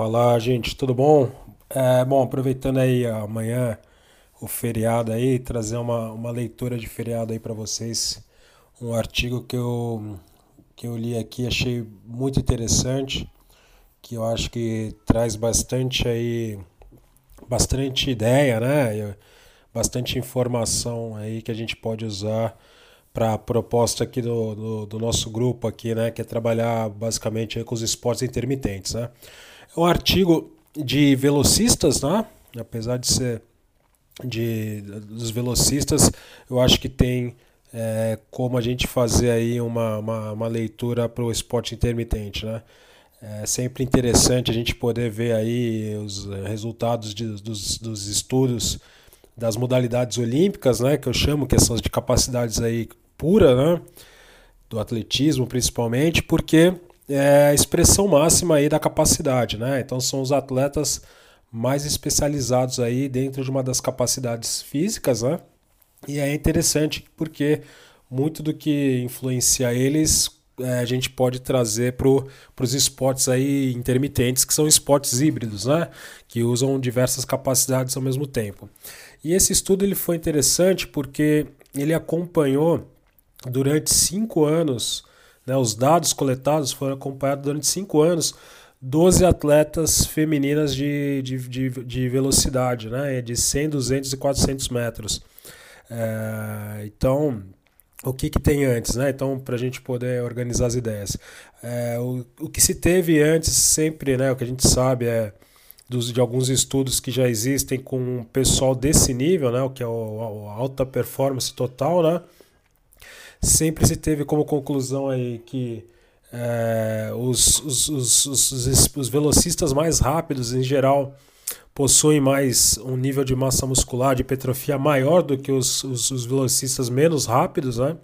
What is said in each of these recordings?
Fala, gente, tudo bom? É, bom, aproveitando aí amanhã o feriado aí, trazer uma, uma leitura de feriado aí para vocês. Um artigo que eu, que eu li aqui, achei muito interessante, que eu acho que traz bastante aí, bastante ideia, né? Bastante informação aí que a gente pode usar para a proposta aqui do, do, do, nosso grupo aqui, né? Que é trabalhar basicamente com os esportes intermitentes, né? É um artigo de velocistas, né? Apesar de ser de, dos velocistas, eu acho que tem é, como a gente fazer aí uma, uma, uma leitura para o esporte intermitente, né? É sempre interessante a gente poder ver aí os resultados de, dos, dos estudos das modalidades olímpicas, né? Que eu chamo, que são de capacidades aí pura, né? Do atletismo principalmente, porque é a expressão máxima aí da capacidade, né? Então são os atletas mais especializados aí dentro de uma das capacidades físicas, né? E é interessante porque muito do que influencia eles é, a gente pode trazer para os esportes aí intermitentes, que são esportes híbridos, né? Que usam diversas capacidades ao mesmo tempo. E esse estudo ele foi interessante porque ele acompanhou durante cinco anos, né, os dados coletados foram acompanhados durante cinco anos 12 atletas femininas de, de, de, de, velocidade, né? de 100, 200 e 400 metros. É, então, o que, que tem antes? Né? Então, para a gente poder organizar as ideias. É, o, o que se teve antes, sempre, né, o que a gente sabe é dos, de alguns estudos que já existem com pessoal desse nível, né, o que é o, a alta performance total, né? Sempre se teve como conclusão aí que é, os, os, os, os, os velocistas mais rápidos, em geral, possuem mais um nível de massa muscular, de hipertrofia maior do que os, os, os velocistas menos rápidos, né?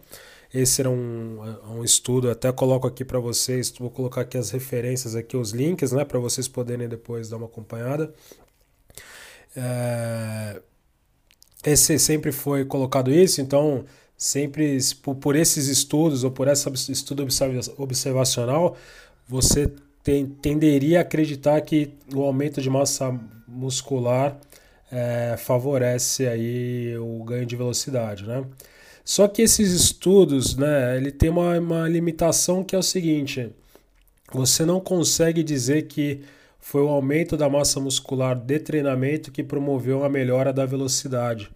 Esse era um, um estudo, até coloco aqui para vocês, vou colocar aqui as referências, aqui os links, né, para vocês poderem depois dar uma acompanhada. É, esse sempre foi colocado isso, então sempre por, esses estudos ou por esse estudo observacional, você tem, tenderia a acreditar que o aumento de massa muscular é, favorece aí o ganho de velocidade, né? Só que esses estudos, né, ele tem uma, uma limitação que é o seguinte: você não consegue dizer que foi o aumento da massa muscular de treinamento que promoveu a melhora da velocidade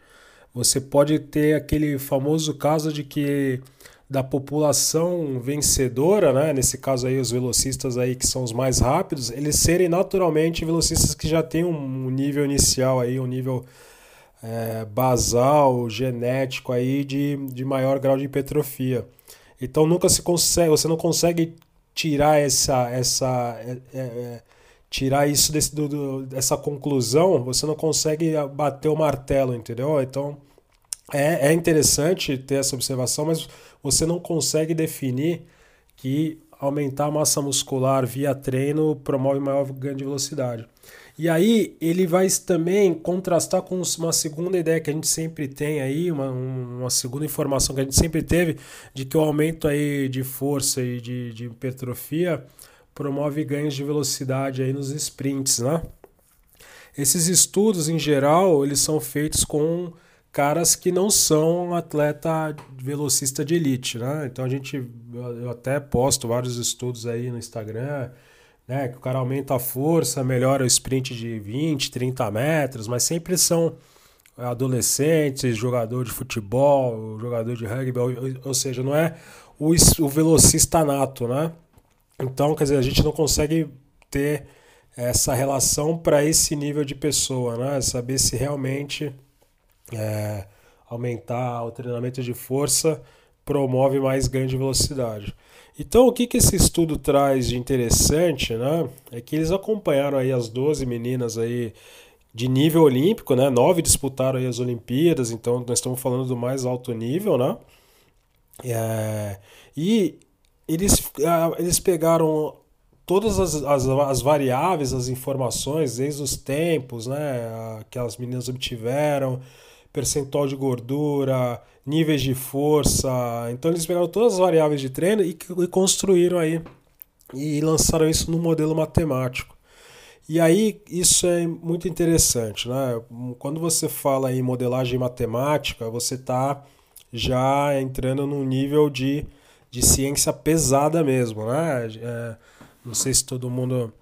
você pode ter aquele famoso caso de que da população vencedora, né? nesse caso aí os velocistas aí que são os mais rápidos, eles serem naturalmente velocistas que já têm um nível inicial aí, um nível é, basal, genético aí de, de maior grau de hipertrofia. Então nunca se consegue, você não consegue tirar essa essa é, é, é tirar isso desse, do, do, dessa conclusão, você não consegue bater o martelo, entendeu? Então é, é interessante ter essa observação, mas você não consegue definir que aumentar a massa muscular via treino promove maior ganho de velocidade. E aí ele vai também contrastar com uma segunda ideia que a gente sempre tem aí, uma, uma segunda informação que a gente sempre teve, de que o aumento aí de força e de, de hipertrofia promove ganhos de velocidade aí nos sprints, né? Esses estudos, em geral, eles são feitos com caras que não são atleta velocista de elite, né? Então a gente, eu até posto vários estudos aí no Instagram, né? Que o cara aumenta a força, melhora o sprint de 20, 30 metros, mas sempre são adolescentes, jogador de futebol, jogador de rugby, ou, ou seja, não é o, o velocista nato, né? Então, quer dizer, a gente não consegue ter essa relação para esse nível de pessoa, né? Saber se realmente é, aumentar o treinamento de força promove mais ganho de velocidade. Então, o que, que esse estudo traz de interessante, né? É que eles acompanharam aí as 12 meninas aí de nível olímpico, né? Nove disputaram aí as Olimpíadas, então nós estamos falando do mais alto nível, né? É, e eles, ah, eles pegaram todas as, as, as, variáveis, as informações, desde os tempos né, que as meninas obtiveram, percentual de gordura, níveis de força. Então eles pegaram todas as variáveis de treino e, e construíram aí e lançaram isso no modelo matemático. E aí isso é muito interessante, né? Quando você fala em modelagem matemática, você está já entrando num nível de, de ciência pesada mesmo, né? É, não sei se todo mundo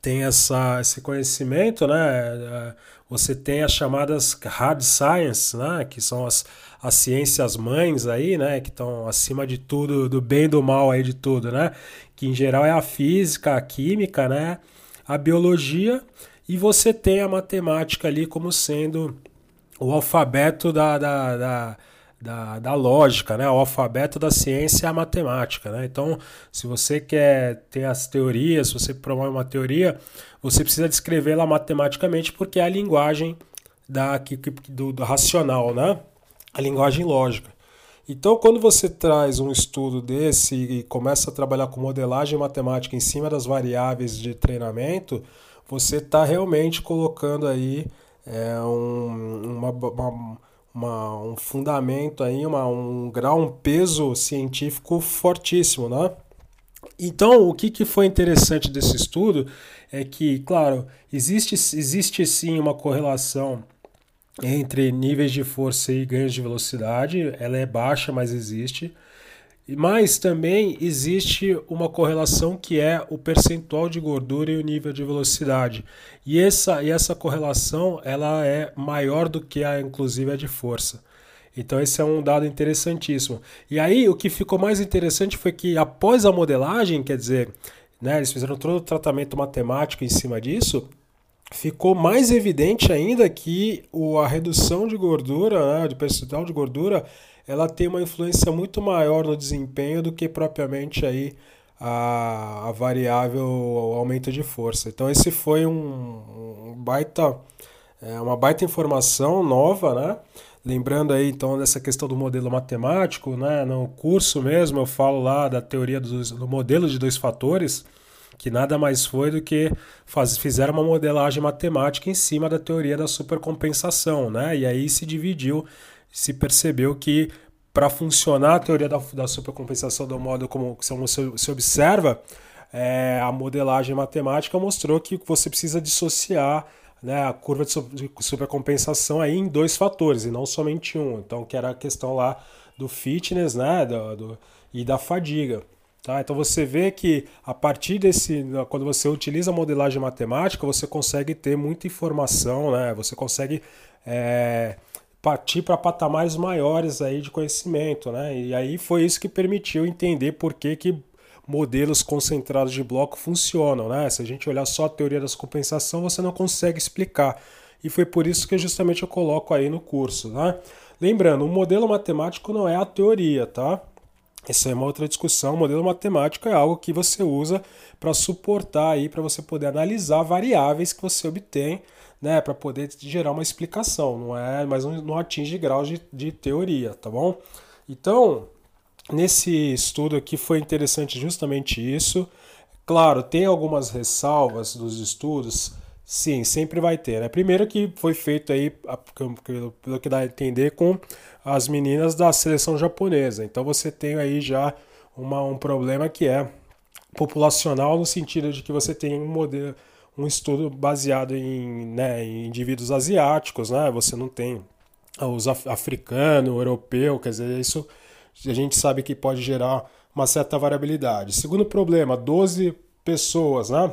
tem essa, esse conhecimento, né? É, você tem as chamadas hard science, né? Que são as, as ciências mães aí, né? Que estão acima de tudo, do bem e do mal aí de tudo, né? Que em geral é a física, a química, né? a biologia e você tem a matemática ali como sendo o alfabeto da, da, da, da, da lógica, né? o alfabeto da ciência é a matemática. Né? Então, se você quer ter as teorias, se você promove uma teoria, você precisa descrevê-la matematicamente porque é a linguagem da, do, do racional, né? a linguagem lógica. Então, quando você traz um estudo desse e começa a trabalhar com modelagem matemática em cima das variáveis de treinamento, você está realmente colocando aí é, um, uma, uma, uma, um fundamento aí, uma, um grau, um peso científico fortíssimo, né? Então, o que, que foi interessante desse estudo é que, claro, existe, existe sim uma correlação entre níveis de força e ganhos de velocidade. Ela é baixa, mas existe. Mas também existe uma correlação que é o percentual de gordura e o nível de velocidade. E essa, e essa correlação ela é maior do que a inclusive a de força. Então esse é um dado interessantíssimo. E aí o que ficou mais interessante foi que após a modelagem, quer dizer, né, eles fizeram todo o tratamento matemático em cima disso, ficou mais evidente ainda que o, a redução de gordura, né, de percentual de gordura, ela tem uma influência muito maior no desempenho do que propriamente aí a, a variável o aumento de força. Então esse foi um, um baita é, uma baita informação nova, né? Lembrando aí então dessa questão do modelo matemático, né? No curso mesmo eu falo lá da teoria dos, do modelo de dois fatores que nada mais foi do que faz, fizeram uma modelagem matemática em cima da teoria da supercompensação, né? E aí se dividiu, se percebeu que para funcionar a teoria da, da supercompensação do modo como se, se observa, é, a modelagem matemática mostrou que você precisa dissociar né, a curva de supercompensação aí em dois fatores e não somente um. Então, que era a questão lá do fitness né, do, do e da fadiga. Tá? Então você vê que a partir desse, quando você utiliza a modelagem matemática, você consegue ter muita informação, né? Você consegue é, partir para patamares maiores aí de conhecimento, né? E aí foi isso que permitiu entender por que, que modelos concentrados de bloco funcionam, né? Se a gente olhar só a teoria das compensação, você não consegue explicar. E foi por isso que justamente eu coloco aí no curso, né? Lembrando, o modelo matemático não é a teoria, tá? Essa é uma outra discussão. O modelo matemático é algo que você usa para suportar aí, para você poder analisar variáveis que você obtém, né, para poder gerar uma explicação. Não é, mas não, atinge graus de, de teoria, tá bom? Então, nesse estudo aqui foi interessante justamente isso. Claro, tem algumas ressalvas dos estudos. Sim, sempre vai ter. Né? Primeiro que foi feito aí, pelo que dá a entender, com as meninas da seleção japonesa. Então você tem aí já uma, um problema que é populacional no sentido de que você tem um modelo, um estudo baseado em, né, em indivíduos asiáticos, né? Você não tem os af africano, europeu, quer dizer, isso a gente sabe que pode gerar uma certa variabilidade. Segundo problema, 12 pessoas, né?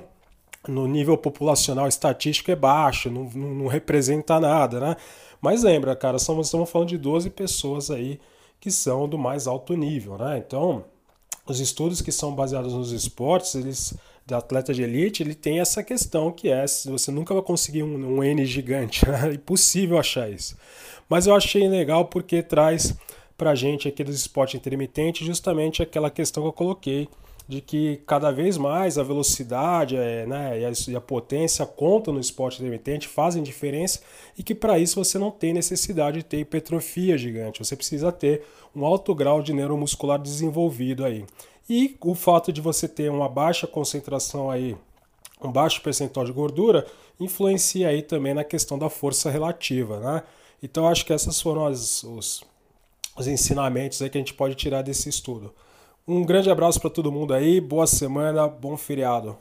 No nível populacional estatístico é baixo, não, não, não representa nada, né? Mas lembra, cara, estamos falando de 12 pessoas aí que são do mais alto nível, né? Então, os estudos que são baseados nos esportes, eles de atleta de elite, ele tem essa questão que é, você nunca vai conseguir um, um N gigante, é impossível achar isso. Mas eu achei legal porque traz pra gente aqui dos esportes intermitentes justamente aquela questão que eu coloquei, de que cada vez mais a velocidade é, né, e, a, potência contam no esporte intermitente, fazem diferença e que para isso você não tem necessidade de ter hipertrofia gigante, você precisa ter um alto grau de neuromuscular desenvolvido aí. E o fato de você ter uma baixa concentração aí, um baixo percentual de gordura, influencia aí também na questão da força relativa, né? Então acho que essas foram as, os, os ensinamentos aí que a gente pode tirar desse estudo. Um grande abraço para todo mundo aí, boa semana, bom feriado.